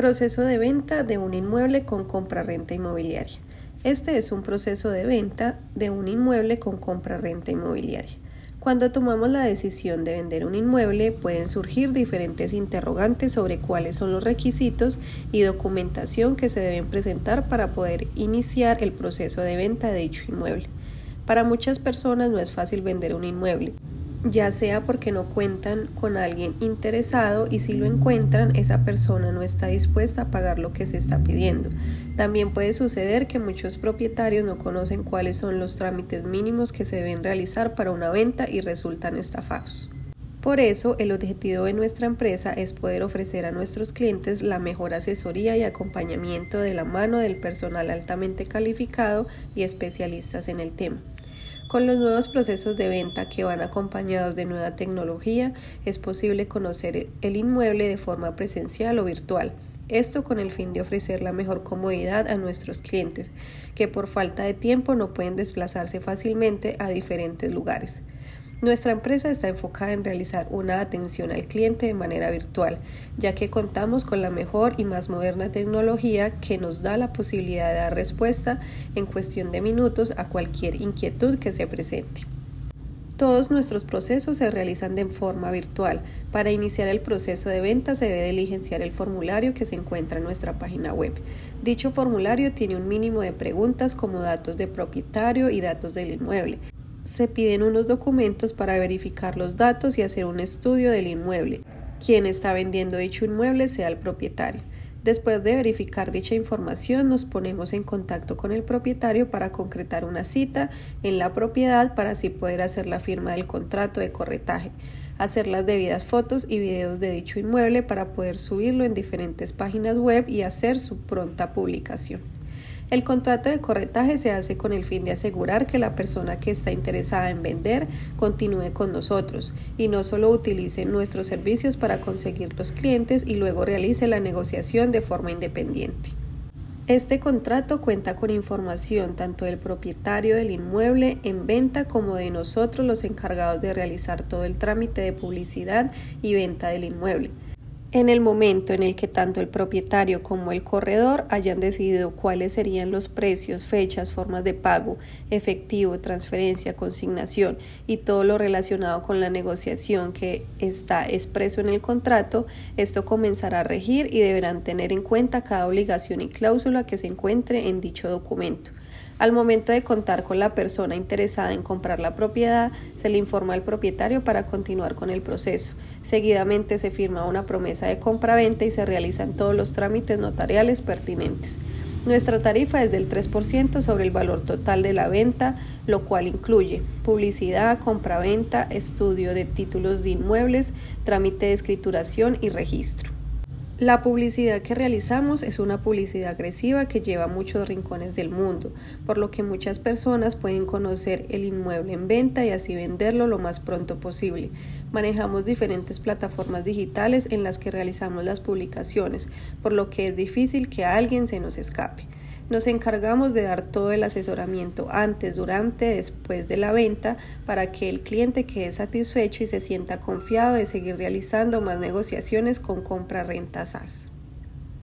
Proceso de venta de un inmueble con compra-renta inmobiliaria. Este es un proceso de venta de un inmueble con compra-renta inmobiliaria. Cuando tomamos la decisión de vender un inmueble pueden surgir diferentes interrogantes sobre cuáles son los requisitos y documentación que se deben presentar para poder iniciar el proceso de venta de dicho inmueble. Para muchas personas no es fácil vender un inmueble, ya sea porque no cuentan con alguien interesado y si lo encuentran esa persona no está dispuesta a pagar lo que se está pidiendo. También puede suceder que muchos propietarios no conocen cuáles son los trámites mínimos que se deben realizar para una venta y resultan estafados. Por eso, el objetivo de nuestra empresa es poder ofrecer a nuestros clientes la mejor asesoría y acompañamiento de la mano del personal altamente calificado y especialistas en el tema. Con los nuevos procesos de venta que van acompañados de nueva tecnología, es posible conocer el inmueble de forma presencial o virtual. Esto con el fin de ofrecer la mejor comodidad a nuestros clientes, que por falta de tiempo no pueden desplazarse fácilmente a diferentes lugares. Nuestra empresa está enfocada en realizar una atención al cliente de manera virtual, ya que contamos con la mejor y más moderna tecnología que nos da la posibilidad de dar respuesta en cuestión de minutos a cualquier inquietud que se presente. Todos nuestros procesos se realizan de forma virtual. Para iniciar el proceso de venta se debe diligenciar el formulario que se encuentra en nuestra página web. Dicho formulario tiene un mínimo de preguntas como datos de propietario y datos del inmueble se piden unos documentos para verificar los datos y hacer un estudio del inmueble. Quien está vendiendo dicho inmueble sea el propietario. Después de verificar dicha información, nos ponemos en contacto con el propietario para concretar una cita en la propiedad para así poder hacer la firma del contrato de corretaje, hacer las debidas fotos y videos de dicho inmueble para poder subirlo en diferentes páginas web y hacer su pronta publicación. El contrato de corretaje se hace con el fin de asegurar que la persona que está interesada en vender continúe con nosotros y no solo utilice nuestros servicios para conseguir los clientes y luego realice la negociación de forma independiente. Este contrato cuenta con información tanto del propietario del inmueble en venta como de nosotros los encargados de realizar todo el trámite de publicidad y venta del inmueble. En el momento en el que tanto el propietario como el corredor hayan decidido cuáles serían los precios, fechas, formas de pago, efectivo, transferencia, consignación y todo lo relacionado con la negociación que está expreso en el contrato, esto comenzará a regir y deberán tener en cuenta cada obligación y cláusula que se encuentre en dicho documento. Al momento de contar con la persona interesada en comprar la propiedad, se le informa al propietario para continuar con el proceso. Seguidamente se firma una promesa de compra-venta y se realizan todos los trámites notariales pertinentes. Nuestra tarifa es del 3% sobre el valor total de la venta, lo cual incluye publicidad, compra-venta, estudio de títulos de inmuebles, trámite de escrituración y registro. La publicidad que realizamos es una publicidad agresiva que lleva a muchos rincones del mundo, por lo que muchas personas pueden conocer el inmueble en venta y así venderlo lo más pronto posible. Manejamos diferentes plataformas digitales en las que realizamos las publicaciones, por lo que es difícil que alguien se nos escape. Nos encargamos de dar todo el asesoramiento antes, durante, después de la venta para que el cliente quede satisfecho y se sienta confiado de seguir realizando más negociaciones con compra-renta SAS.